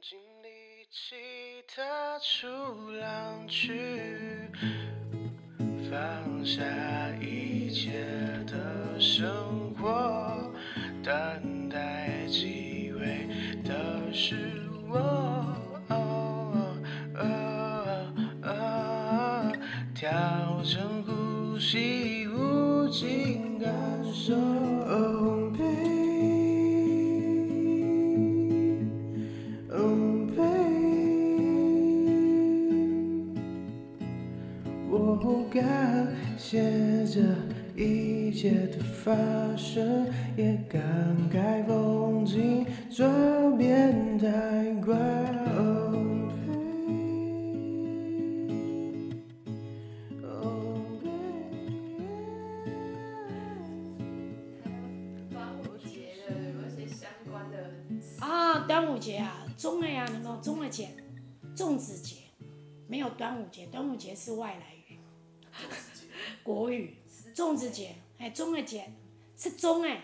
尽力气踏出浪去，放下一切的生活，等待机会的是我。调整呼吸，无尽感受。感谢这一切的发生，也感慨风景转变太快。Oh baby, oh baby 端午节啊，端午节啊，中了呀，能够中了节，粽子节，没有端午节，端午节是外来。国语，粽子节，哎，粽的节，是粽哎，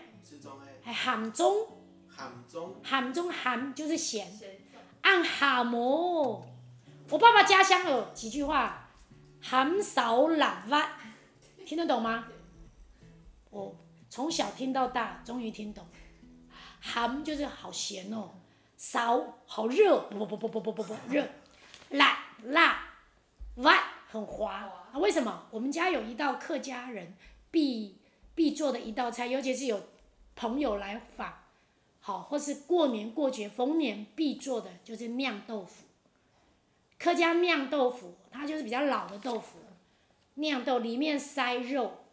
还咸粽，咸粽，咸粽咸就是咸，按咸哦。我爸爸家乡有几句话，咸艸六挖，听得懂吗？我从小听到大，终于听懂。咸就是好咸哦，少好热，不不不不不不不不热，辣辣，挖。很滑，啊，为什么？我们家有一道客家人必必做的一道菜，尤其是有朋友来访，好，或是过年过节逢年必做的就是酿豆腐。客家酿豆腐，它就是比较老的豆腐，酿豆里面塞肉，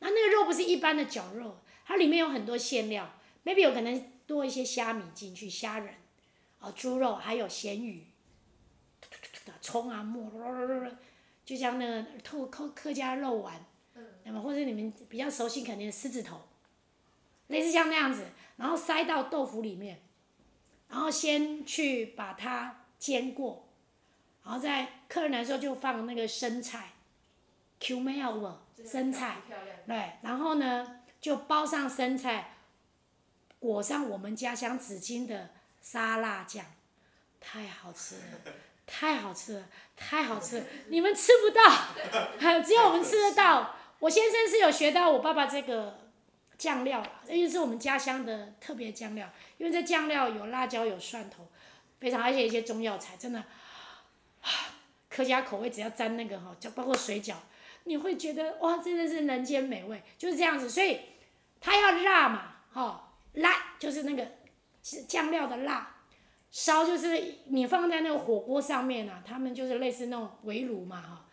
那那个肉不是一般的绞肉，它里面有很多馅料，maybe 有可能多一些虾米进去，虾仁，啊，猪肉还有咸鱼。葱啊，末，就像那个透客客家肉丸，那么或者你们比较熟悉，肯定是狮子头，类似像那样子，然后塞到豆腐里面，然后先去把它煎过，然后在客人来说就放那个生菜，Q 没有不？生菜，对，然后呢就包上生菜，裹上我们家乡紫金的沙拉酱，太好吃了。太好吃了，太好吃了，你们吃不到，只有我们吃得到。我先生是有学到我爸爸这个酱料，因为是我们家乡的特别酱料，因为这酱料有辣椒，有蒜头，非常而且一些中药材，真的，客家口味只要沾那个哈，就包括水饺，你会觉得哇，真的是人间美味，就是这样子。所以它要辣嘛，哈，辣就是那个酱料的辣。烧就是你放在那个火锅上面啊，他们就是类似那种围炉嘛哈，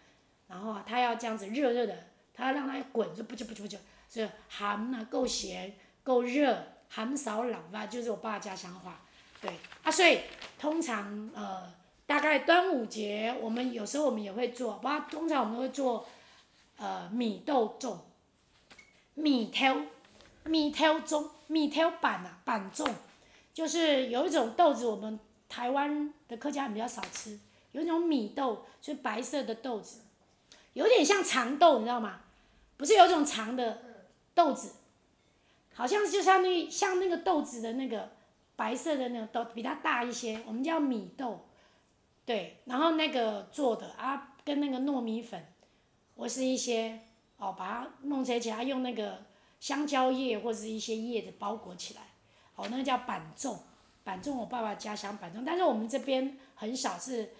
然后它要这样子热热的，它要让它滚就不就不就不就，所以咸啊够咸够热，咸艸六挖就是我爸家乡话，对啊，所以通常呃大概端午节我们有时候我们也会做，不过通常我们会做呃米豆粽，米条米条粽米条板啊板粽。就是有一种豆子，我们台湾的客家人比较少吃，有一种米豆，就是白色的豆子，有点像长豆，你知道吗？不是有一种长的豆子，好像就像那像那个豆子的那个白色的那个豆，比它大一些，我们叫米豆，对，然后那个做的啊，跟那个糯米粉，或是一些哦，把它弄起来，起用那个香蕉叶或是一些叶子包裹起来。哦，那个叫板粽，板粽我爸爸家乡板粽，但是我们这边很少是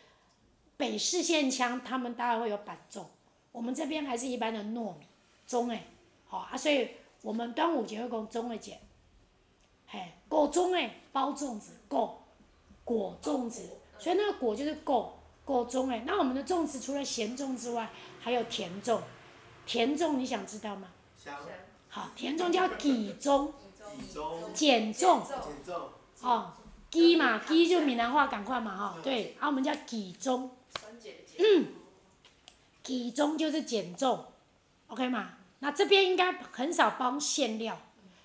北市线腔，他们大概会有板粽，我们这边还是一般的糯米粽哎，好啊，所以我们端午节会讲粽的节，嘿，果粽哎，包粽子，果果粽子，所以那个果就是果果粽哎，那我们的粽子除了咸粽之外，还有甜粽，甜粽你想知道吗？想。好，甜粽叫碱粽。碱粽，哦，鸡嘛，鸡就闽南话赶快嘛哈，对，啊我们叫碱粽，嗯，碱粽就是减重，OK 嘛？那这边应该很少包馅料，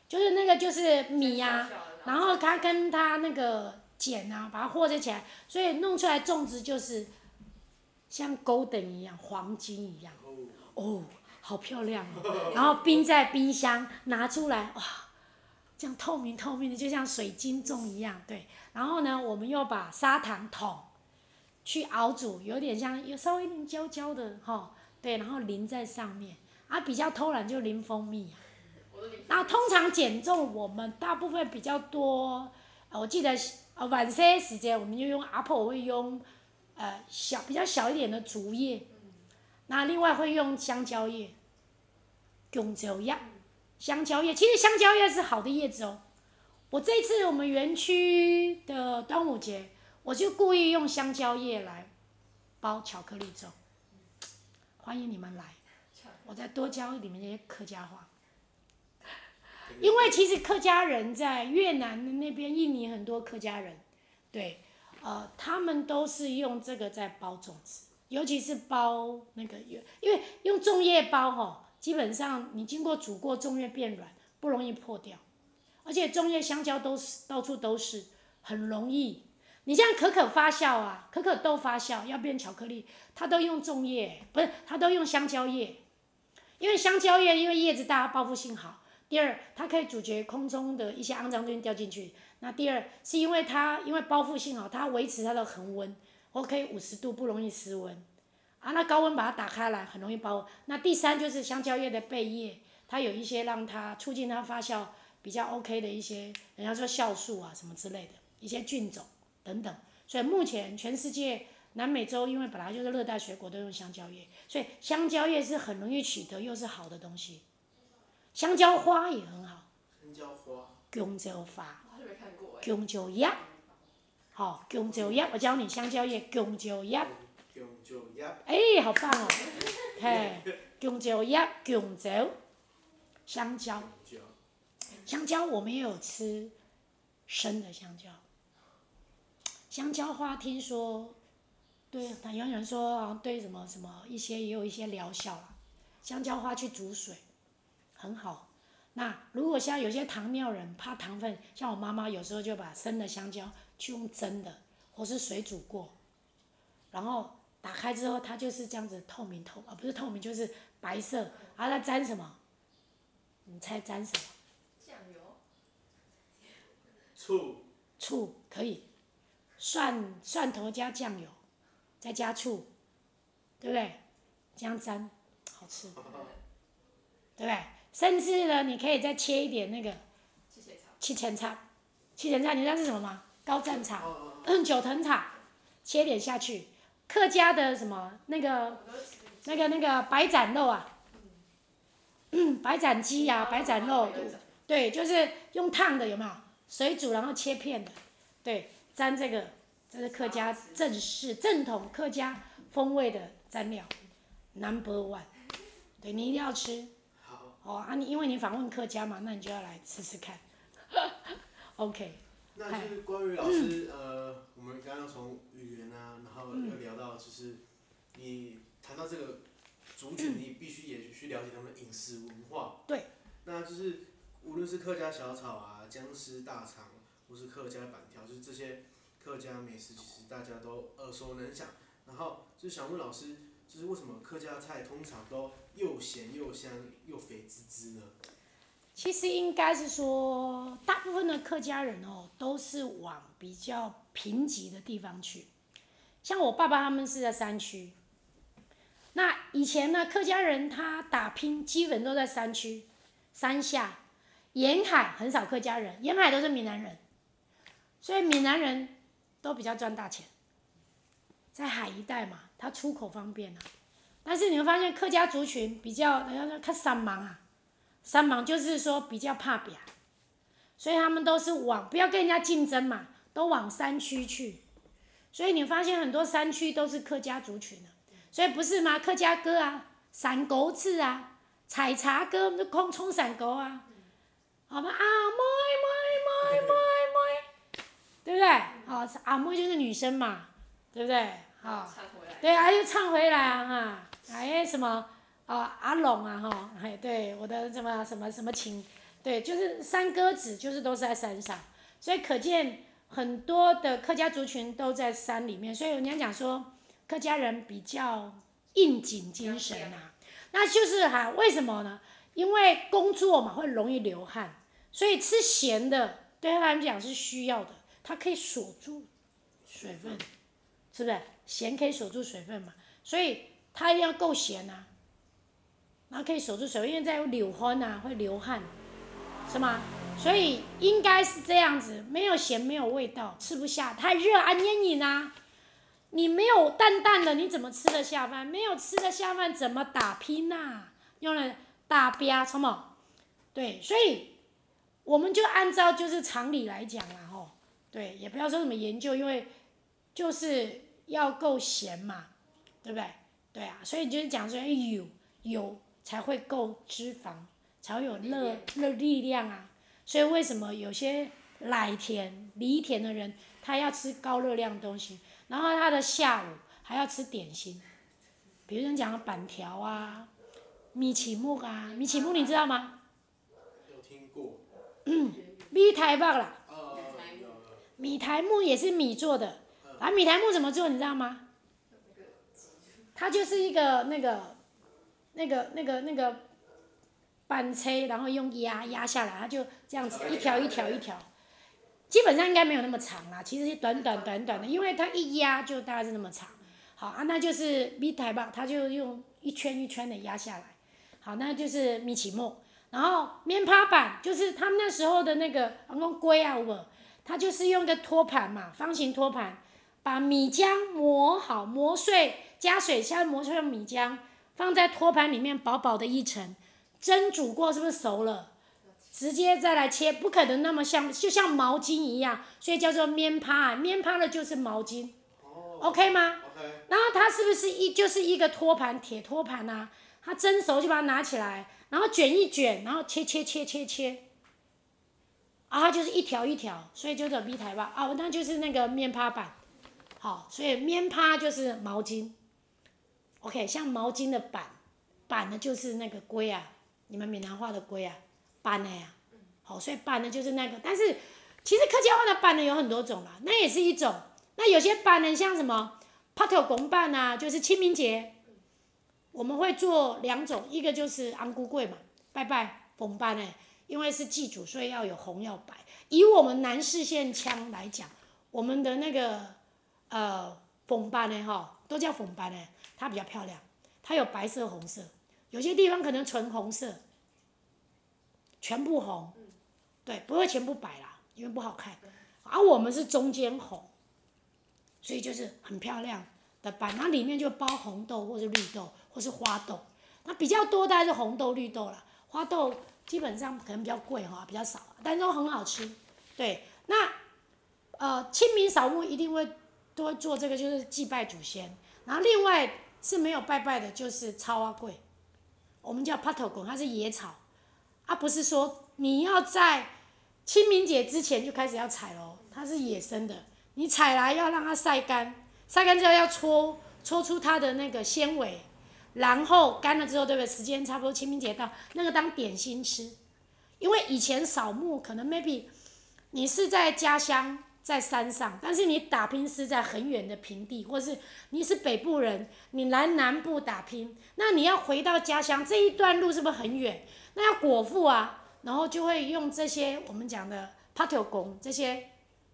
就是那个就是米呀、啊，然后它跟它那个碱啊，把它和在起来，所以弄出来粽子就是像 golden 一样，黄金一样，哦，好漂亮哦，然后冰在冰箱拿出来哇。这样透明透明的，就像水晶粽一样，对。然后呢，我们又把砂糖桶去熬煮，有点像有稍微有点焦焦的哈，对，然后淋在上面。啊，比较偷懒就淋蜂蜜。然后通常减重，我们大部分比较多，我记得呃晚些时间我们就用阿婆会用呃小比较小一点的竹叶，那另外会用香蕉叶，香蕉叶，香蕉叶，其实香蕉叶是好的叶子哦。我这次我们园区的端午节，我就故意用香蕉叶来包巧克力粽，欢迎你们来，我再多教你们一些客家话。因为其实客家人在越南的那边，印尼很多客家人，对，呃，他们都是用这个在包粽子，尤其是包那个，因为用粽叶包吼，基本上你经过煮过，粽叶变软，不容易破掉，而且粽叶香蕉都是到处都是，很容易。你像可可发酵啊，可可豆发酵要变巧克力，它都用粽叶，不是，它都用香蕉叶，因为香蕉叶因为叶子大，包覆性好。第二，它可以阻绝空中的一些肮脏东西掉进去。那第二，是因为它因为包覆性好，它维持它的恒温，OK 五十度不容易失温。啊，那高温把它打开来，很容易包。那第三就是香蕉叶的背叶，它有一些让它促进它发酵比较 OK 的一些，人家说酵素啊什么之类的一些菌种等等。所以目前全世界南美洲因为本来就是热带水果都用香蕉叶，所以香蕉叶是很容易取得又是好的东西。香蕉花也很好。香蕉花。香蕉花。香蕉叶。好，香蕉叶，我教你香蕉叶，香蕉叶。香蕉叶。哎，好棒哦！嘿，香蕉叶，香蕉。香蕉。香蕉，我们也有吃生的香蕉。香蕉花听说，对，有人说对什么什么一些也有一些疗效啦。香蕉花去煮水。很好，那如果像有些糖尿人怕糖分，像我妈妈有时候就把生的香蕉去用蒸的，或是水煮过，然后打开之后它就是这样子透明透啊，不是透明就是白色，然后它沾什么？你猜沾什么？酱油。醋。醋可以，蒜蒜头加酱油，再加醋，对不对？这样沾，好吃，对不对？甚至呢，你可以再切一点那个，七前草，七前草，你知道是什么吗？高战草，嗯，九层塔，切点下去，客家的什么那个，那个那个白斩肉啊，嗯，白斩鸡呀，白斩肉，对，就是用烫的有没有？水煮然后切片的，对，沾这个，这是客家正式正统客家风味的蘸料，Number One，对，你一定要吃。哦啊，你因为你访问客家嘛，那你就要来吃吃看。OK。那就是关于老师，嗯、呃，我们刚刚从语言啊，然后又聊到，就是你谈到这个族群，你必须也去了解他们的饮食文化。对。那就是无论是客家小炒啊、僵尸大肠，或是客家板条，就是这些客家美食，其实大家都耳熟能详。然后就想问老师。就是为什么客家菜通常都又咸又香又肥滋滋呢？其实应该是说，大部分的客家人哦，都是往比较贫瘠的地方去。像我爸爸他们是在山区。那以前呢，客家人他打拼基本都在山区、山下，沿海很少客家人，沿海都是闽南人，所以闽南人都比较赚大钱。在海一带嘛，他出口方便啊。但是你会发现客家族群比较，人家说他三忙啊，三忙就是说比较怕表，所以他们都是往不要跟人家竞争嘛，都往山区去。所以你发现很多山区都是客家族群的，所以不是吗？客家歌啊，山歌子啊，采茶歌，都空冲山歌啊，好吧啊，妹妹妹妹妹，对不对？好，阿妹就是女生嘛。对不对？好，对啊，又唱回来啊哈，哎什么啊阿龙啊哈，哎对我的什么什么什么情，对，就是山歌子，就是都是在山上，所以可见很多的客家族群都在山里面，所以人家讲说客家人比较应景精神啊，那就是哈，为什么呢？因为工作嘛会容易流汗，所以吃咸的对他来讲是需要的，它可以锁住水分，是不是？咸可以锁住水分嘛，所以它一定要够咸呐，然后可以锁住水，因为在流汗呐，会流汗，是吗？所以应该是这样子，没有咸，没有味道，吃不下，太热啊，黏你啊。你没有淡淡的，你怎么吃得下饭？没有吃得下饭，怎么打拼呐、啊？用了大标什么？对，所以我们就按照就是常理来讲啦，吼，对，也不要说什么研究，因为就是要够咸嘛，对不对？对啊，所以就是讲说有有才会够脂肪，才会有热热力量啊。所以为什么有些奶甜、梨甜的人，他要吃高热量的东西？然后他的下午还要吃点心，比如人讲的板条啊、米其木啊，米其木你知道吗？有听过。嗯，米苔目啦。哦。米苔目也是米做的，啊，米苔木怎么做你知道吗？它就是一个那个，那个那个那个板车，然后用压压下来，它就这样子一条一条一条。基本上应该没有那么长啦，其实是短短短短的，因为它一压就大概是那么长。好啊，那就是米苔目，它就用一圈一圈的压下来。好，那就是米其木。然后面趴板就是他们那时候的那个，我们龟啊，我，它就是用个托盘嘛，方形托盘，把米浆磨好，磨碎，加水下磨碎米浆，放在托盘里面薄薄的一层，蒸煮过是不是熟了？直接再来切，不可能那么像，就像毛巾一样，所以叫做面趴，面趴的就是毛巾，OK 吗？OK。然后它是不是一就是一个托盘，铁托盘呐？它蒸熟就把它拿起来，然后卷一卷，然后切切切切切，啊，它就是一条一条，所以就叫米台吧，啊，那就是那个面趴板，好，所以面趴就是毛巾，OK，像毛巾的板，板呢就是那个龟啊，你们闽南话的龟啊。板的呀，好，所以板呢就是那个，但是其实客家话的板呢有很多种啦，那也是一种。那有些板呢像什么拍头公板啊，就是清明节，我们会做两种，一个就是红龟粿嘛，拜拜红板呢，因为是祭祖，所以要有红要白。以我们南势县腔来讲，我们的那个呃红板呢哈，都叫红板呢，它比较漂亮，它有白色红色，有些地方可能纯红色。全部红，对，不会全部白啦，因为不好看。而、啊、我们是中间红，所以就是很漂亮的板，那里面就包红豆或是绿豆或是花豆，那比较多的还是红豆绿豆啦，花豆基本上可能比较贵哈，比较少，但是都很好吃。对，那呃清明扫墓一定会都会做这个，就是祭拜祖先。然后另外是没有拜拜的，就是草啊贵，我们叫趴头粿，它是野草。啊、不是说你要在清明节之前就开始要采喽，它是野生的，你采来要让它晒干，晒干之后要搓搓出它的那个纤维，然后干了之后，对不对？时间差不多清明节到，那个当点心吃。因为以前扫墓可能 maybe 你是在家乡在山上，但是你打拼是在很远的平地，或是你是北部人，你来南部打拼，那你要回到家乡这一段路是不是很远？那要果腹啊，然后就会用这些我们讲的趴头粿这些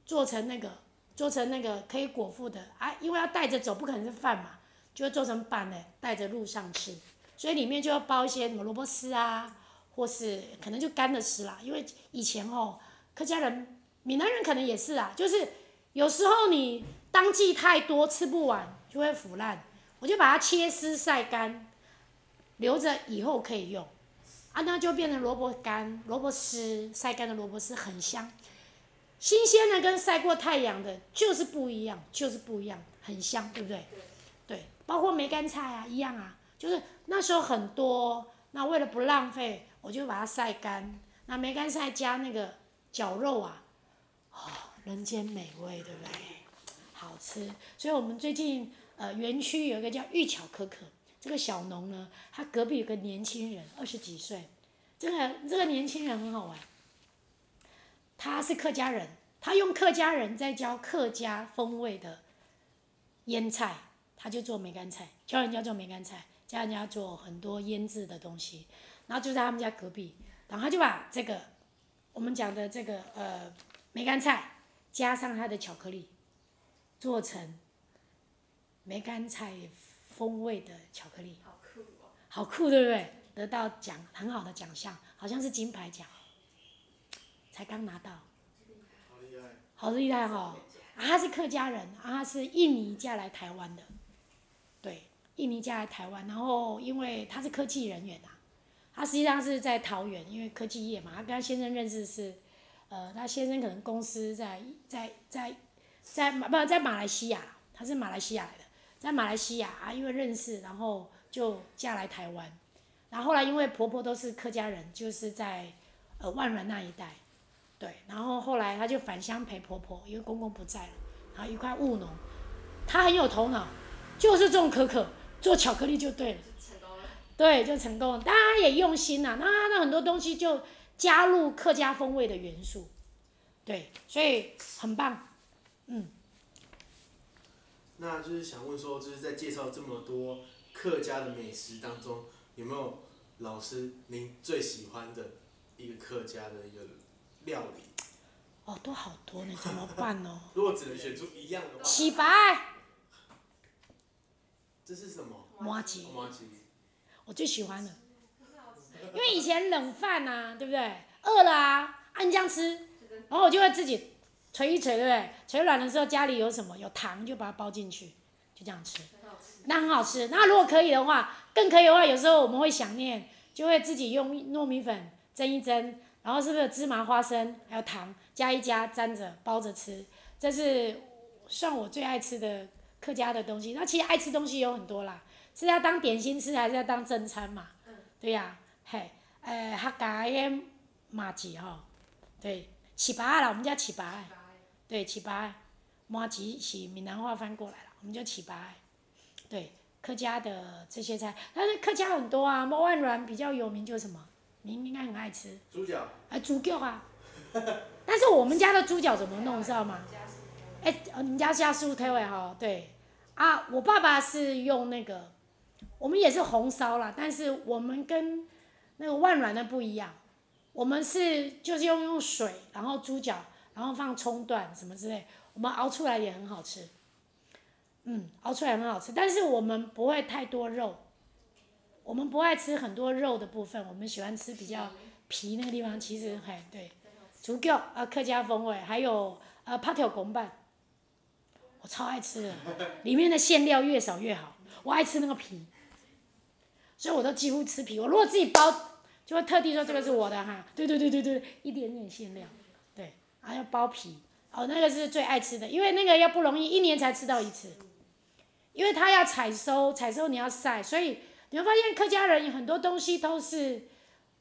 做成那个做成那个可以果腹的啊，因为要带着走，不可能是饭嘛，就会做成板的带着路上吃，所以里面就要包一些什么萝卜丝啊，或是可能就干的丝啦，因为以前哦，客家人、闽南人可能也是啊，就是有时候你当季太多吃不完就会腐烂，我就把它切丝晒干，留着以后可以用。啊，那就变成萝卜干、萝卜丝，晒干的萝卜丝很香，新鲜的跟晒过太阳的，就是不一样，就是不一样，很香，对不对？对，包括梅干菜啊，一样啊，就是那时候很多，那为了不浪费，我就把它晒干，那梅干菜加那个绞肉啊，哦，人间美味，对不对？好吃，所以我们最近呃园区有一个叫玉巧可可。这个小农呢，他隔壁有个年轻人，二十几岁，这个这个年轻人很好玩。他是客家人，他用客家人在教客家风味的腌菜，他就做梅干菜，教人家做梅干菜，教人家做很多腌制的东西，然后就在他们家隔壁，然后他就把这个我们讲的这个呃梅干菜，加上它的巧克力，做成梅干菜风味的巧克力。好酷哦！好酷，对不对？得到奖很好的奖项，好像是金牌奖，才刚拿到。好厉害。好厉害、哦！啊，他是客家人，啊，他是印尼嫁来台湾的，对，印尼嫁来台湾，然后因为他是科技人员啊，他实际上是在桃园，因为科技业嘛，他跟他先生认识是，呃，他先生可能公司在在在在马不在马来西亚，他是马来西亚来的，在马来西亚啊，因为认识，然后就嫁来台湾，然后后来因为婆婆都是客家人，就是在呃万峦那一带。对，然后后来她就返乡陪婆婆，因为公公不在了，然后一块务农，她很有头脑，就是种可可，做巧克力就对了，成功了，对，就成功了。当然也用心呐、啊，那那很多东西就加入客家风味的元素，对，所以很棒，嗯。那就是想问说，就是在介绍这么多客家的美食当中，有没有老师您最喜欢的一个客家的一个？料理，哦，都好多呢，怎么办哦？如果只能选出一样的话，洗白。这是什么？麻糬。麻糬。我最喜欢的，因为以前冷饭呐、啊，对不对？饿了啊，按这样吃，然后我就会自己捶一捶，对不对？捶软的时候，家里有什么？有糖，就把它包进去，就这样吃。那很好吃。那如果可以的话，更可以的话，有时候我们会想念，就会自己用糯米粉蒸一蒸。然后是不是芝麻、花生还有糖加一加，沾着包着吃？这是算我最爱吃的客家的东西。那其实爱吃东西有很多啦，是要当点心吃，还是要当正餐嘛？对呀、嘿，呃，客家的麻糍吼，对，糍粑啦，我们叫糍粑，对，糍粑，麻糍是闽南话翻过来了，我们叫糍粑，对，客家的这些菜，但是客家很多啊，万峦比较有名就是什么？您应该很爱吃。猪脚。哎，猪脚啊！但是我们家的猪脚怎么弄，知道吗？哎，你们家是要素推位哈？对。啊，我爸爸是用那个，我们也是红烧啦，但是我们跟那个万软的不一样，我们是就是用用水，然后猪脚，然后放葱段什么之类，我们熬出来也很好吃。嗯，熬出来很好吃，但是我们不会太多肉。我们不爱吃很多肉的部分，我们喜欢吃比较皮那个地方。其实，嘿，对，猪脚啊，客家风味，还有呃，帕条公办，我超爱吃的，里面的馅料越少越好。我爱吃那个皮，所以我都几乎吃皮。我如果自己包，就会特地说这个是我的哈。对对对对对，一点点馅料，对，还要包皮。哦，那个是最爱吃的，因为那个要不容易，一年才吃到一次，因为它要采收，采收你要晒，所以。你会发现客家人有很多东西都是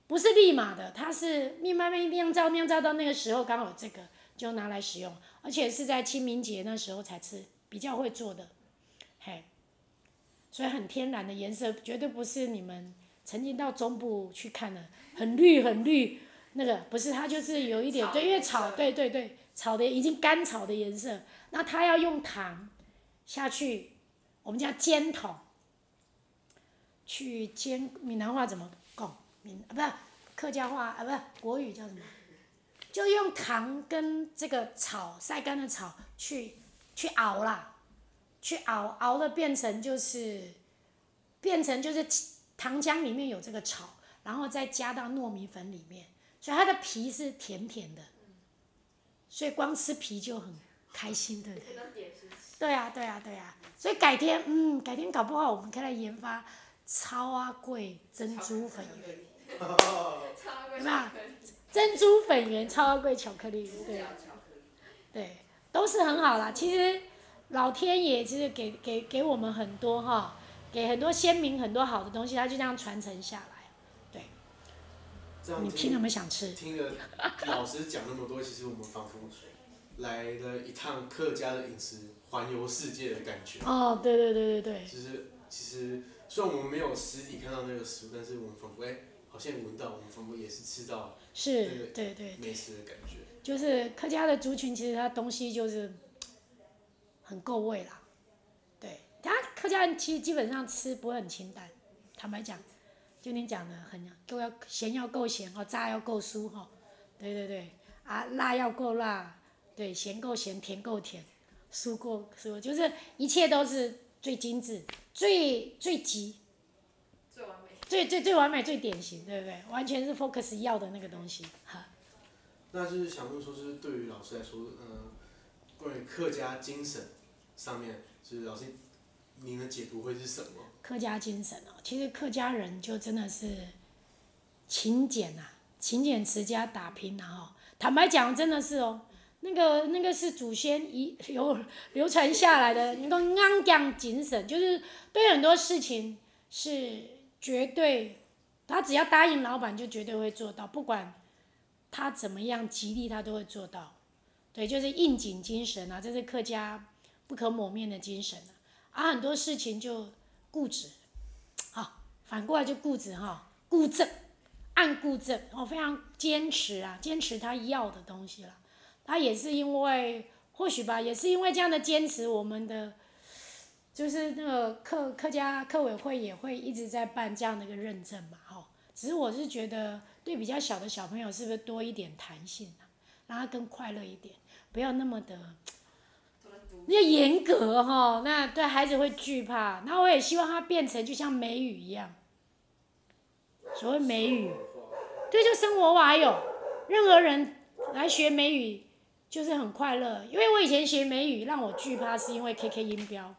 不是立马的，它是慢慢酿造酿造到那个时候刚好这个就拿来使用，而且是在清明节那时候才吃，比较会做的，嘿，所以很天然的颜色，绝对不是你们曾经到中部去看的很绿很绿那个不是，它就是有一点对，因为草对对对草的已经干草的颜色，那它要用糖下去，我们叫煎筒。去煎，闽南话怎么讲？闽啊不是客家话啊不是国语叫什么？就用糖跟这个草晒干的草去去熬啦，去熬熬的变成就是变成就是糖浆里面有这个草，然后再加到糯米粉里面，所以它的皮是甜甜的，所以光吃皮就很开心的。对对啊对啊对啊，所以改天嗯改天搞不好我们可以来研发。超阿贵珍珠粉圆，有没有？珍珠粉圆超阿贵巧克力，对，对，都是很好啦。其实老天爷其实给给给我们很多哈，给很多先民很多好的东西，他就这样传承下来，对。你听了没想吃？听了老师讲那么多，其实我们仿佛来了一趟客家的饮食环游世界的感觉。哦，对对对对对。其实其实。虽然我们没有实体看到那个食物，但是我们仿佛哎，好像闻到，我们仿佛也是吃到是，对对美食的感觉。就是客家的族群，其实它东西就是很够味啦。对，他客家人其实基本上吃不会很清淡，坦白讲，就你讲的很够要咸要够咸哦，炸要够酥哈，对对对，啊，辣要够辣，对，咸够咸，甜够甜，酥够酥，就是一切都是最精致、最最极。最完美。最最最完美、最典型，对不对？完全是 Focus 要的那个东西，哈。那就是想问说，就是对于老师来说，嗯，关于客家精神上面，就是老师您的解读会是什么？客家精神哦，其实客家人就真的是勤俭啊，勤俭持家打拼啊，哈。坦白讲，真的是哦，那个那个是祖先遗 流流传下来的，那个安讲精神，就是对很多事情是绝对，他只要答应老板，就绝对会做到，不管。他怎么样极力，他都会做到，对，就是应景精神啊，这是客家不可磨灭的精神啊。啊，很多事情就固执，好，反过来就固执哈，固执，按固执，哦，非常坚持啊，坚持他要的东西了。他也是因为，或许吧，也是因为这样的坚持，我们的就是那个客客家客委会也会一直在办这样的一个认证嘛，哈。只是我是觉得。对比较小的小朋友，是不是多一点弹性啊？让他更快乐一点，不要那么的那严格哈。那对孩子会惧怕。那我也希望他变成就像美语一样，所谓美语，对，就生活化。还有任何人来学美语，就是很快乐。因为我以前学美语让我惧怕，是因为 KK 音标，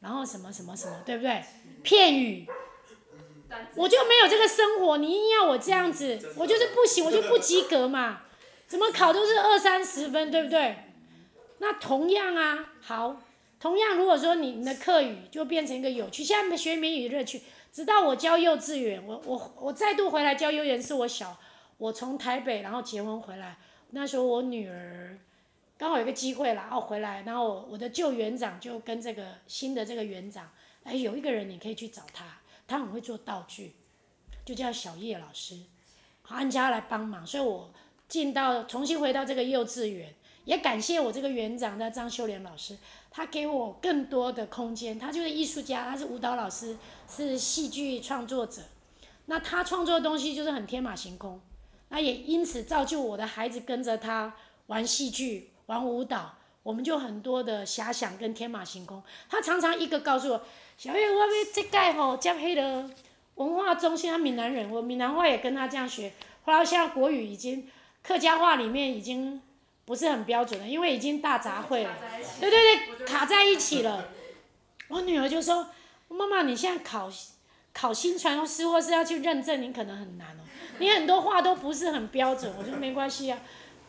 然后什么什么什么，对不对？片语。我就没有这个生活，你硬要我这样子，我就是不行，我就不及格嘛。怎么考都是二三十分，对不对？那同样啊，好，同样如果说你你的课语就变成一个有趣，现在学美语乐趣，直到我教幼稚园，我我我再度回来教幼儿园，是我小，我从台北然后结婚回来，那时候我女儿刚好有个机会啦，哦回来，然后我的旧园长就跟这个新的这个园长，哎有一个人你可以去找他。他很会做道具，就叫小叶老师，好安家来帮忙，所以我进到重新回到这个幼稚园，也感谢我这个园长的张秀莲老师，他给我更多的空间。他就是艺术家，他是舞蹈老师，是戏剧创作者。那他创作的东西就是很天马行空，那也因此造就我的孩子跟着他玩戏剧、玩舞蹈，我们就很多的遐想跟天马行空。他常常一个告诉我。小月，我要这届吼接迄个文化中心，他闽南人，我闽南话也跟他这样学。后来现在国语已经客家话里面已经不是很标准了，因为已经大杂烩了。对对对，卡在一起了。我女儿就说：“妈妈，你现在考考新传师或是要去认证，你可能很难哦。你很多话都不是很标准。”我说：“没关系啊，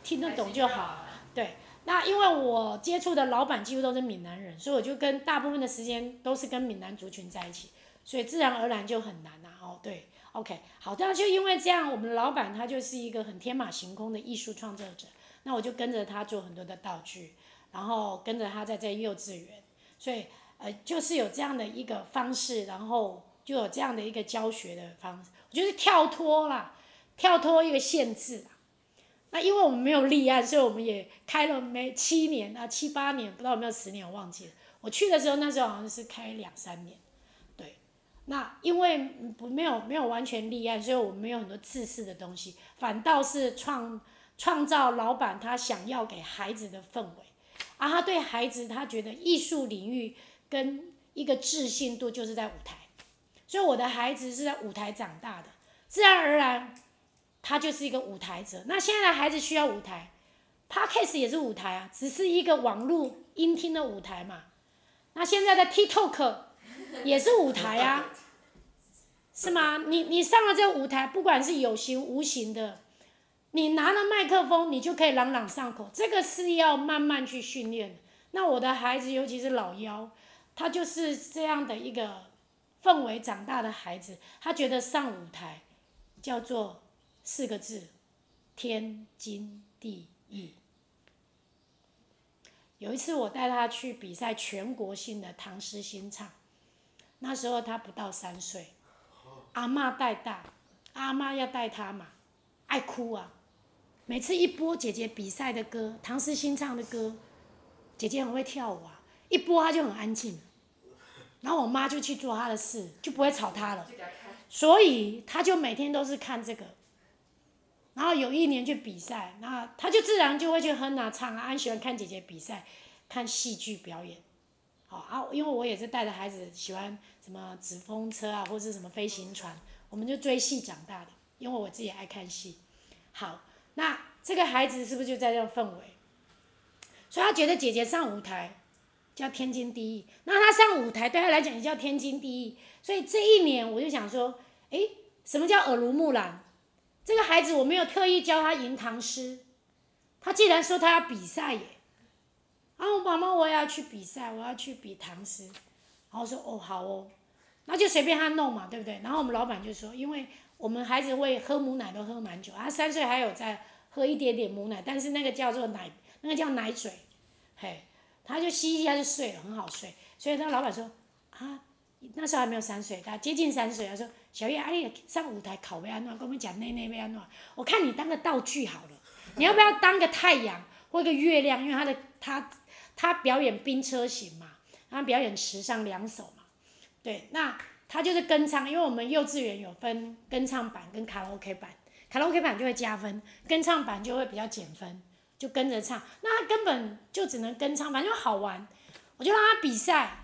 听得懂就好。”对。那因为我接触的老板几乎都是闽南人，所以我就跟大部分的时间都是跟闽南族群在一起，所以自然而然就很难呐、啊。哦，对，OK，好，那就因为这样，我们老板他就是一个很天马行空的艺术创作者，那我就跟着他做很多的道具，然后跟着他在这幼稚园，所以呃就是有这样的一个方式，然后就有这样的一个教学的方式，我就是跳脱啦，跳脱一个限制。那因为我们没有立案，所以我们也开了没七年啊，七八年，不知道有没有十年，我忘记了。我去的时候，那时候好像是开两三年，那因为不没有没有完全立案，所以我们没有很多自私的东西，反倒是创创造老板他想要给孩子的氛围，啊，他对孩子他觉得艺术领域跟一个自信度就是在舞台，所以我的孩子是在舞台长大的，自然而然。他就是一个舞台者。那现在的孩子需要舞台，Podcast 也是舞台啊，只是一个网络音听的舞台嘛。那现在的 TikTok 也是舞台啊，是吗？你你上了这个舞台，不管是有形无形的，你拿了麦克风，你就可以朗朗上口。这个是要慢慢去训练。那我的孩子，尤其是老幺，他就是这样的一个氛围长大的孩子，他觉得上舞台叫做。四个字，天经地义。有一次我带他去比赛全国性的唐诗新唱，那时候他不到三岁，阿嬷带大，阿嬷要带他嘛，爱哭啊。每次一播姐姐比赛的歌，唐诗新唱的歌，姐姐很会跳舞啊，一播他就很安静，然后我妈就去做她的事，就不会吵他了，所以他就每天都是看这个。然后有一年去比赛，那他就自然就会去哼啊唱啊，很喜欢看姐姐比赛，看戏剧表演，啊，因为我也是带着孩子喜欢什么纸风车啊，或是什么飞行船，我们就追戏长大的，因为我自己爱看戏。好，那这个孩子是不是就在这个氛围？所以他觉得姐姐上舞台叫天经地义，那他上舞台对他来讲也叫天经地义。所以这一年我就想说，哎，什么叫耳濡目染？这个孩子我没有特意教他吟唐诗，他既然说他要比赛耶，啊，我妈妈我也要去比赛，我要去比唐诗，然后说哦好哦，那就随便他弄嘛，对不对？然后我们老板就说，因为我们孩子会喝母奶都喝蛮久，他三岁还有在喝一点点母奶，但是那个叫做奶，那个叫奶嘴，嘿，他就吸一下就睡了，很好睡，所以他老板说啊。那时候还没有三岁，他接近三岁，他说：“小叶，阿丽上舞台考要安怎，跟我们讲奶奶要安怎，我看你当个道具好了，你要不要当个太阳或一个月亮？因为他的他他表演兵车行嘛，他表演时尚两首嘛，对，那他就是跟唱，因为我们幼稚园有分跟唱版跟卡拉 OK 版，卡拉 OK 版就会加分，跟唱版就会比较减分，就跟着唱，那他根本就只能跟唱，反正就好玩，我就让他比赛。”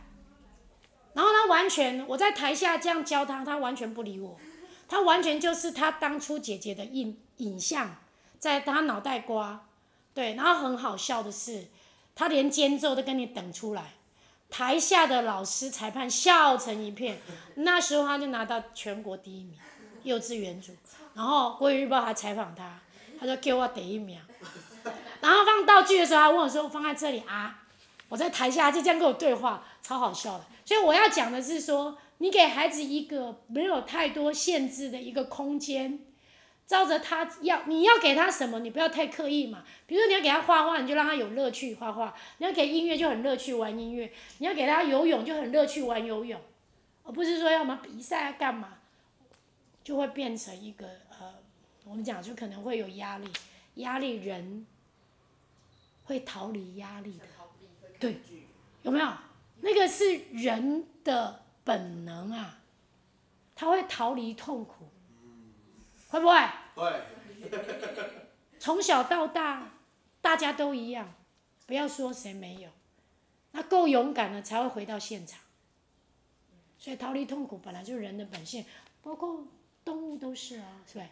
然后他完全，我在台下这样教他，他完全不理我，他完全就是他当初姐姐的印影像，在他脑袋瓜，对，然后很好笑的是，他连间奏都跟你等出来，台下的老师裁判笑成一片，那时候他就拿到全国第一名，幼稚园组，然后国语日报还采访他，他说给我第一名，然后放道具的时候，他问我说放在这里啊。我在台下就这样跟我对话，超好笑的。所以我要讲的是说，你给孩子一个没有太多限制的一个空间，照着他要，你要给他什么，你不要太刻意嘛。比如说你要给他画画，你就让他有乐趣画画；你要给音乐就很乐趣玩音乐；你要给他游泳就很乐趣玩游泳，而不是说要么比赛要干嘛，就会变成一个呃，我们讲就可能会有压力，压力人会逃离压力的。对，有没有？那个是人的本能啊，他会逃离痛苦，会不会？会。从小到大，大家都一样，不要说谁没有，那够勇敢的才会回到现场。所以逃离痛苦本来就是人的本性，包括动物都是啊，是吧？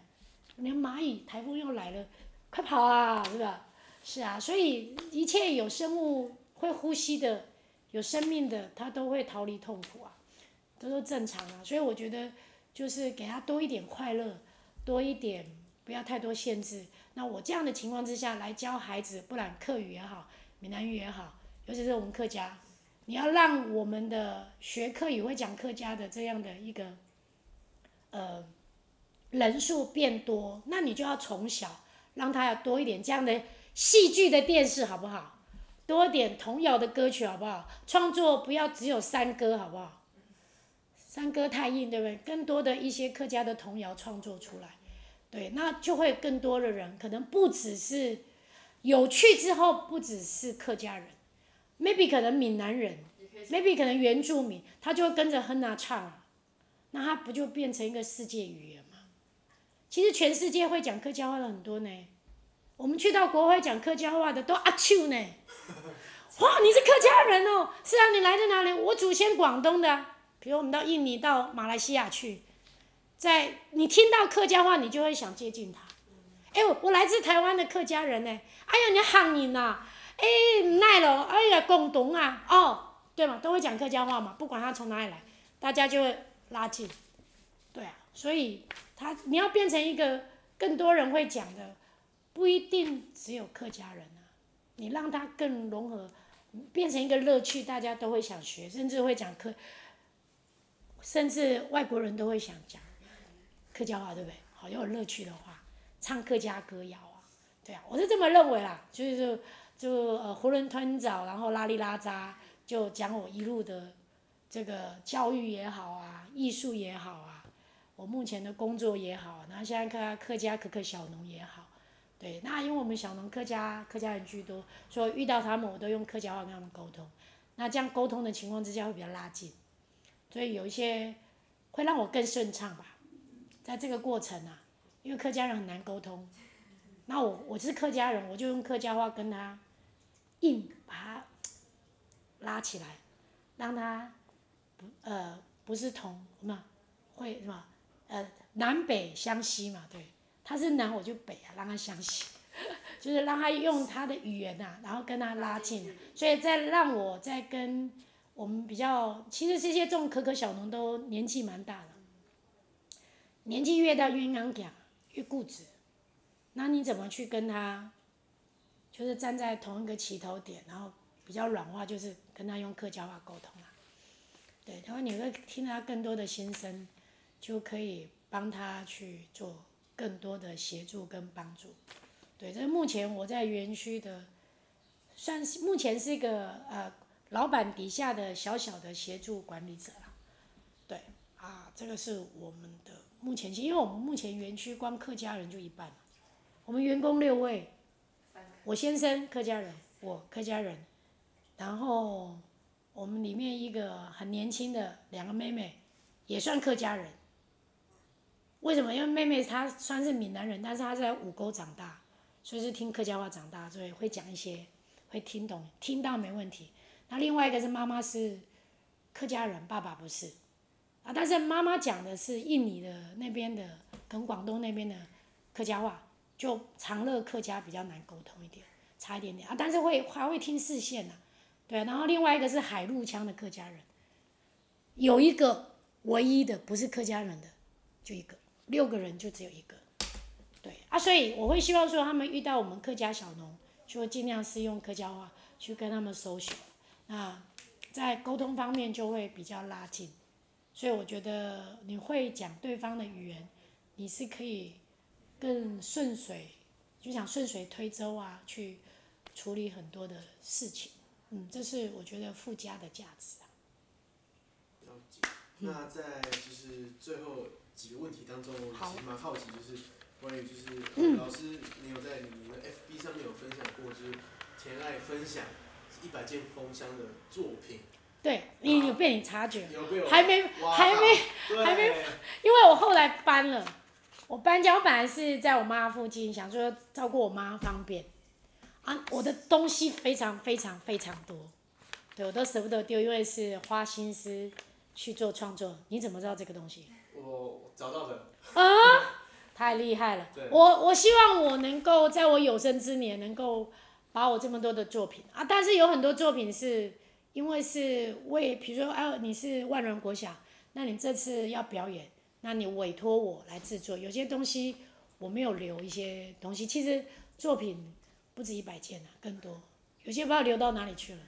连蚂蚁，台风又来了，快跑啊，是吧？是啊，所以一切有生物。会呼吸的，有生命的，他都会逃离痛苦啊，都正常啊。所以我觉得，就是给他多一点快乐，多一点，不要太多限制。那我这样的情况之下来教孩子，不然客语也好，闽南语也好，尤其是我们客家，你要让我们的学客语会讲客家的这样的一个，呃，人数变多，那你就要从小让他要多一点这样的戏剧的电视，好不好？多一点童谣的歌曲好不好？创作不要只有山歌好不好？山歌太硬，对不对？更多的一些客家的童谣创作出来，对，那就会更多的人，可能不只是有趣之后，不只是客家人，maybe 可能闽南人，maybe 可能原住民，他就会跟着哼啊唱啊，那他不就变成一个世界语言吗？其实全世界会讲客家话的很多呢。我们去到国外讲客家话的都阿秋呢，哇，你是客家人哦？是啊，你来自哪里？我祖先广东的。比如我们到印尼、到马来西亚去，在你听到客家话，你就会想接近他。哎呦，我来自台湾的客家人呢。哎呀，你汉人呐？哎，奈了，哎呀，广东啊，哦，对嘛，都会讲客家话嘛，不管他从哪里来，大家就会拉近。对啊，所以他你要变成一个更多人会讲的。不一定只有客家人啊，你让他更融合，变成一个乐趣，大家都会想学，甚至会讲客，甚至外国人都会想讲客家话，对不对？好，有乐趣的话，唱客家歌谣啊，对啊，我是这么认为啦，就是就，呃囫囵吞枣，然后拉里拉杂，就讲我一路的这个教育也好啊，艺术也好啊，我目前的工作也好，然后现在客客家可可小农也好。对，那因为我们小农客家客家人居多，所以遇到他们我都用客家话跟他们沟通。那这样沟通的情况之下会比较拉近，所以有一些会让我更顺畅吧。在这个过程啊，因为客家人很难沟通，那我我是客家人，我就用客家话跟他硬把他拉起来，让他不呃不是同什么会什么呃南北相吸嘛，对，他是南我就北啊，让他相吸，就是让他用他的语言呐、啊，然后跟他拉近，所以再让我再跟我们比较，其实这些种可可小农都年纪蛮大的，年纪越大越硬讲，越固执。那你怎么去跟他，就是站在同一个起头点，然后比较软化，就是跟他用客家话沟通啊。对，然后你会听他更多的心声，就可以帮他去做更多的协助跟帮助。对，这是目前我在园区的，算是目前是一个呃老板底下的小小的协助管理者啦。对，啊，这个是我们的目前，因为我们目前园区光客家人就一半。我们员工六位，我先生客家人，我客家人，然后我们里面一个很年轻的两个妹妹，也算客家人。为什么？因为妹妹她算是闽南人，但是她在五沟长大，所以是听客家话长大，所以会讲一些，会听懂，听到没问题。那另外一个是妈妈是客家人，爸爸不是，啊，但是妈妈讲的是印尼的那边的跟广东那边的客家话。就长乐客家比较难沟通一点，差一点点。啊，但是会还会听四县呐，对，然后另外一个是海陆腔的客家人，有一个唯一的不是客家人的，就一个，六个人就只有一个，对。啊，所以我会希望说他们遇到我们客家小农，就尽量是用客家话去跟他们搜寻，啊在沟通方面就会比较拉近，所以我觉得你会讲对方的语言，你是可以。更顺水，就想顺水推舟啊，去处理很多的事情，嗯，这是我觉得附加的价值啊。那在就是最后几个问题当中，我其实蛮好奇，就是关于就是、老师，你有在你的 FB 上面有分享过，就是甜爱分享一百件封箱的作品。对，你有被你察觉？还没，还没，还没，因为我后来搬了。我搬家，我本来是在我妈附近，想说照顾我妈方便，啊，我的东西非常非常非常多，对，我都舍不得丢，因为是花心思去做创作。你怎么知道这个东西？我找到的。啊，太厉害了！我我希望我能够在我有生之年能够把我这么多的作品啊，但是有很多作品是因为是为，比如说啊，你是万人国小，那你这次要表演。那你委托我来制作，有些东西我没有留一些东西，其实作品不止一百件啊，更多，有些不知道留到哪里去了。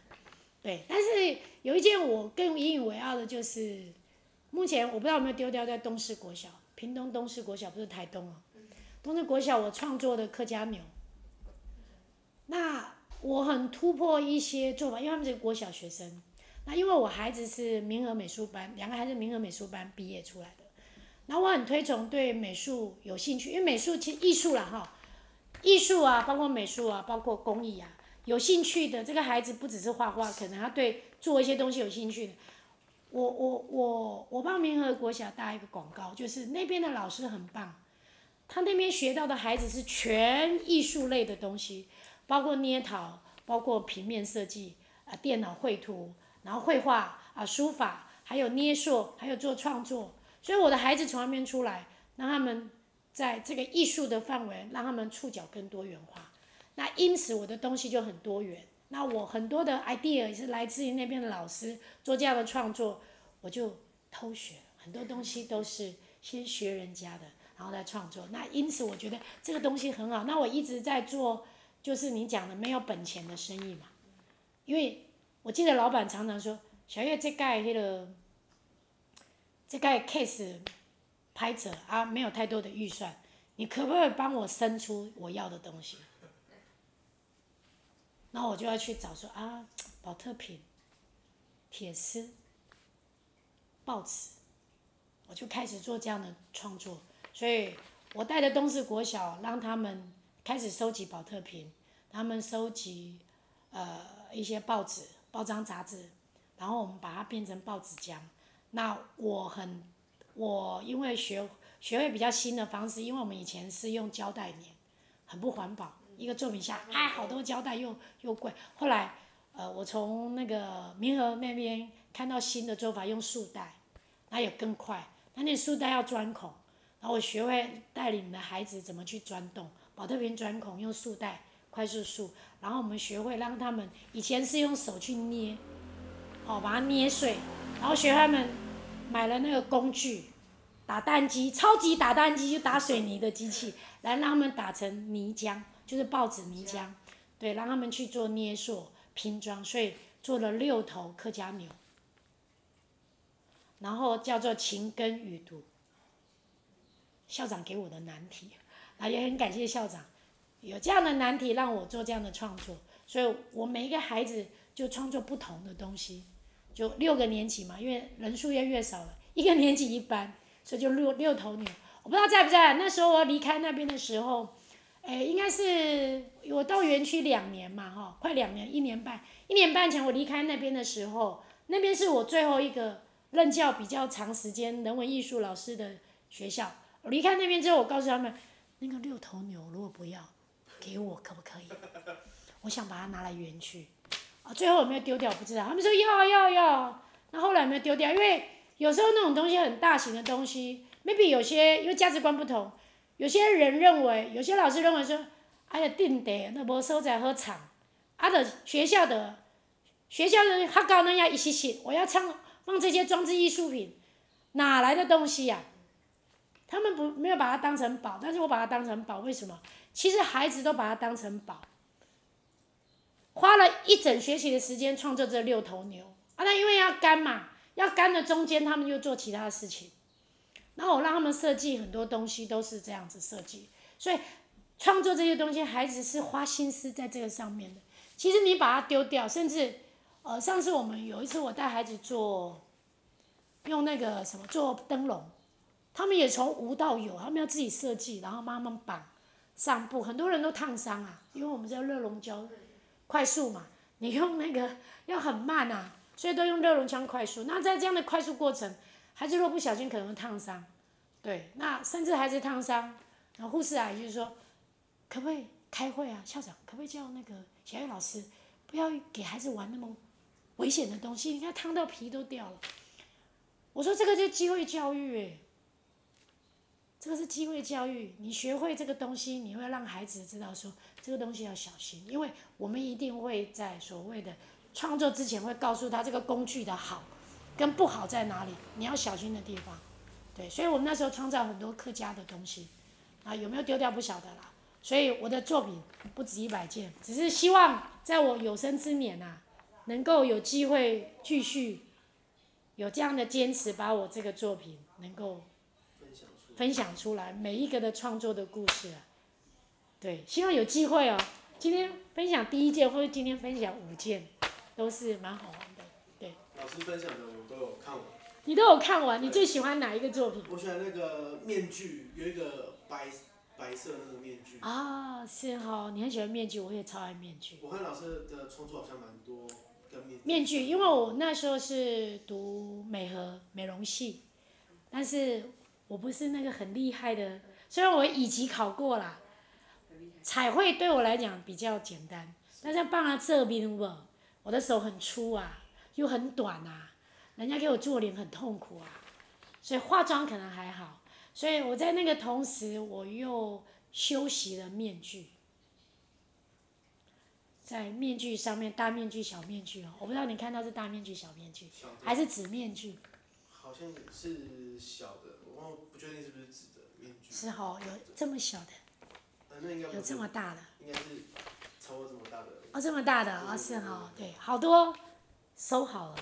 对，但是有一件我更引以为傲的，就是目前我不知道有没有丢掉在东势国小，屏东东势国小不是台东啊，东势国小我创作的客家牛。那我很突破一些做法，因为他们是国小学生，那因为我孩子是明和美术班，两个孩子明和美术班毕业出来的。然后我很推崇对美术有兴趣，因为美术其实艺术啦哈，艺术啊，包括美术啊，包括工艺啊，有兴趣的这个孩子不只是画画，可能他对做一些东西有兴趣的。我我我我帮明和国小打一个广告，就是那边的老师很棒，他那边学到的孩子是全艺术类的东西，包括捏陶，包括平面设计啊，电脑绘图，然后绘画啊，书法，还有捏塑，还有做创作。所以我的孩子从那边出来，让他们在这个艺术的范围，让他们触角更多元化。那因此我的东西就很多元。那我很多的 idea 是来自于那边的老师做这样的创作，我就偷学，很多东西都是先学人家的，然后再创作。那因此我觉得这个东西很好。那我一直在做，就是你讲的没有本钱的生意嘛。因为我记得老板常常说，小月这盖那个。这盖 case 拍者啊，没有太多的预算，你可不可以帮我生出我要的东西？然后我就要去找说啊，保特瓶、铁丝、报纸，我就开始做这样的创作。所以我带的东西国小，让他们开始收集宝特瓶，他们收集呃一些报纸、报章杂志，然后我们把它变成报纸浆。那我很，我因为学学会比较新的方式，因为我们以前是用胶带粘，很不环保。一个作品下，哎，好多胶带又又贵。后来，呃，我从那个民和那边看到新的做法，用束带，那也更快。那那束带要钻孔，然后我学会带领的孩子怎么去钻洞，宝特瓶钻孔用束带快速束，然后我们学会让他们以前是用手去捏，哦，把它捏碎，然后学他们买了那个工具，打蛋机，超级打蛋机，就打水泥的机器，来让他们打成泥浆。就是报纸泥浆，对，让他们去做捏塑拼装，所以做了六头客家牛，然后叫做勤耕雨读。校长给我的难题，啊，也很感谢校长，有这样的难题让我做这样的创作，所以我每一个孩子就创作不同的东西，就六个年级嘛，因为人数越越少了，一个年级一班，所以就六六头牛。我不知道在不在，那时候我离开那边的时候。哎，应该是我到园区两年嘛，哈，快两年，一年半，一年半前我离开那边的时候，那边是我最后一个任教比较长时间人文艺术老师的学校。我离开那边之后，我告诉他们，那个六头牛如果不要，给我可不可以？我想把它拿来园区，啊，最后有没有丢掉不知道。他们说要要要，那后来有没有丢掉？因为有时候那种东西很大型的东西，maybe 有些因为价值观不同。有些人认为，有些老师认为说，哎呀，定的那无收在好藏，啊的学校的，学校的学校那样一些些，我要唱放这些装置艺术品，哪来的东西呀、啊？他们不没有把它当成宝，但是我把它当成宝，为什么？其实孩子都把它当成宝，花了一整学期的时间创作这六头牛，啊，那因为要干嘛，要干的中间他们就做其他的事情。然后我让他们设计很多东西，都是这样子设计，所以创作这些东西，孩子是花心思在这个上面的。其实你把它丢掉，甚至，呃，上次我们有一次我带孩子做，用那个什么做灯笼，他们也从无到有，他们要自己设计，然后帮他们绑上布，很多人都烫伤啊，因为我们叫热熔胶，快速嘛，你用那个 要很慢啊，所以都用热熔枪快速。那在这样的快速过程。孩子若不小心可能会烫伤，对，那甚至孩子烫伤，然后护士阿姨就是说，可不可以开会啊？校长可不可以叫那个小叶老师，不要给孩子玩那么危险的东西？你看烫到皮都掉了。我说这个就是机会教育，诶，这个是机会教育。你学会这个东西，你会让孩子知道说这个东西要小心，因为我们一定会在所谓的创作之前会告诉他这个工具的好。跟不好在哪里？你要小心的地方，对，所以我们那时候创造很多客家的东西，啊，有没有丢掉不晓得啦。所以我的作品不止一百件，只是希望在我有生之年呐、能够有机会继续有这样的坚持，把我这个作品能够分享出来，每一个的创作的故事、啊，对，希望有机会哦。今天分享第一件，或者今天分享五件，都是蛮好玩的，对。老师分享的我都有看完。你都有看完，你最喜欢哪一个作品？我喜欢那个面具，有一个白白色那个面具。啊，是哈，你很喜欢面具，我也超爱面具。我看老师的创作好像蛮多跟面具。面具，因为我那时候是读美和美容系，但是我不是那个很厉害的，虽然我乙级考过啦，彩绘对我来讲比较简单，但是帮他这边我，我的手很粗啊，又很短啊。人家给我做脸很痛苦啊，所以化妆可能还好，所以我在那个同时，我又修习了面具，在面具上面大面具、小面具哦，我不知道你看到是大面具、小面具，还是纸面具？好像是小的，我不确定是不是纸的面具。是哦，有这么小的，有这么大的，应该是超过这么大的。哦，这么大的啊，是哈，对，好多收好了。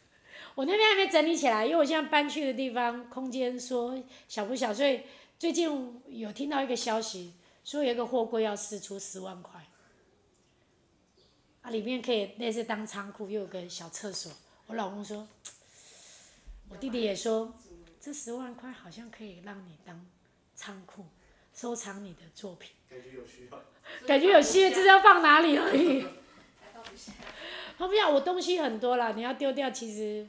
我那边还没整理起来，因为我现在搬去的地方空间说小不小，所以最近有听到一个消息，说有一个货柜要释出十万块，啊，里面可以类似当仓库，又有个小厕所。我老公说，我弟弟也说，这十万块好像可以让你当仓库，收藏你的作品。感觉有需要。感觉有需要，这是要放哪里而已。放不下，我东西很多了，你要丢掉其实。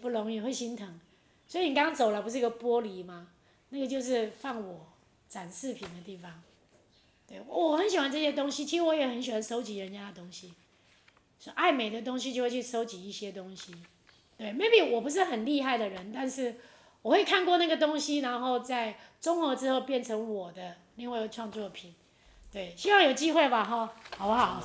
不容易，会心疼，所以你刚刚走了，不是一个玻璃吗？那个就是放我展示品的地方。对，我很喜欢这些东西，其实我也很喜欢收集人家的东西，所以爱美的东西就会去收集一些东西。对，maybe 我不是很厉害的人，但是我会看过那个东西，然后在综合之后变成我的另外一个创作品。对，希望有机会吧，哈，好不好？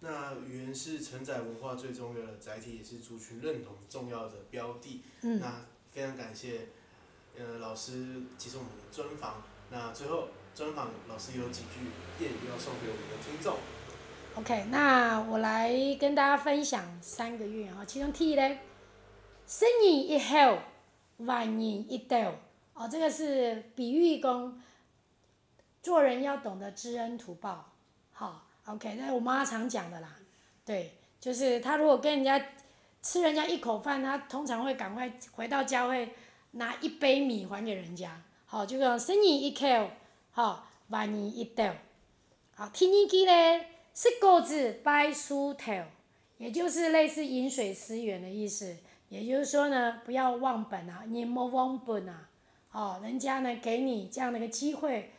那语言是承载文化最重要的载体，也是族群认同重要的标的。嗯。那非常感谢，呃，老师接受我们的专访。那最后专访老师有几句谚语要送给我们的听众。OK，那我来跟大家分享三个月哈，其中第一呢。生人一好，万人一斗。哦，这个是比喻讲，做人要懂得知恩图报。好，OK，那我妈常讲的啦。对，就是他如果跟人家吃人家一口饭，他通常会赶快回到家会拿一杯米还给人家。好，就讲生人一口，好，万人一斗。好，第二句呢，是果子摆树头，也就是类似饮水思源的意思。也就是说呢，不要忘本啊，你莫忘本啊，哦，人家呢给你这样的一个机会，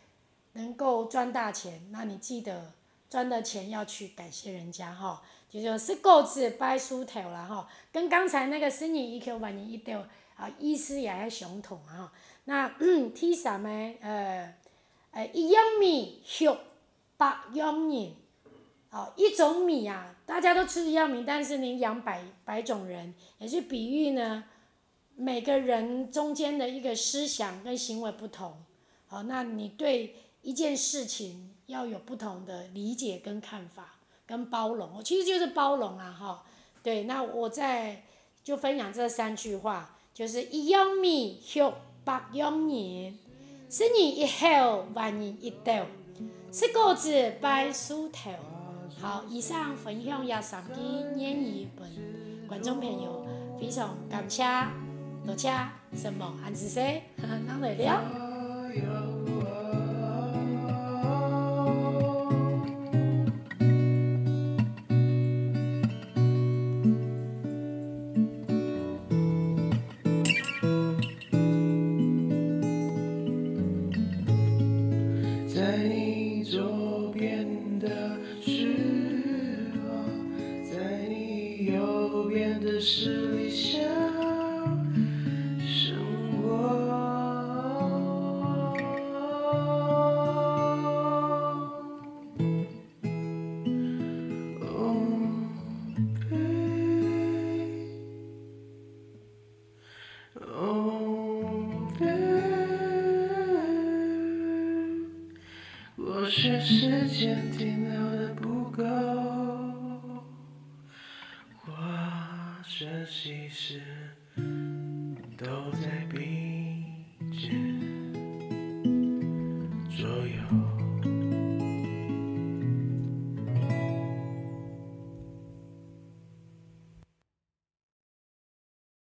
能够赚大钱，那你记得赚的钱要去感谢人家哈、哦，就说识果子摆树头了哈，跟刚才那个生人一口万人一丢啊，意思也还相同啊。那第三呢，呃，呃，一样米养百样人。哦，一种米啊，大家都吃一样米，但是你养百百种人，也是比喻呢，每个人中间的一个思想跟行为不同，好，那你对一件事情要有不同的理解跟看法跟包容，其实就是包容啊，哈，对，那我再就分享这三句话，就是一样米养百样人，生人一好万人一斗，识果子摆树头。好，以上分享也三句谚语，本观众朋友非常感谢，多谢什么安子说，哪来了？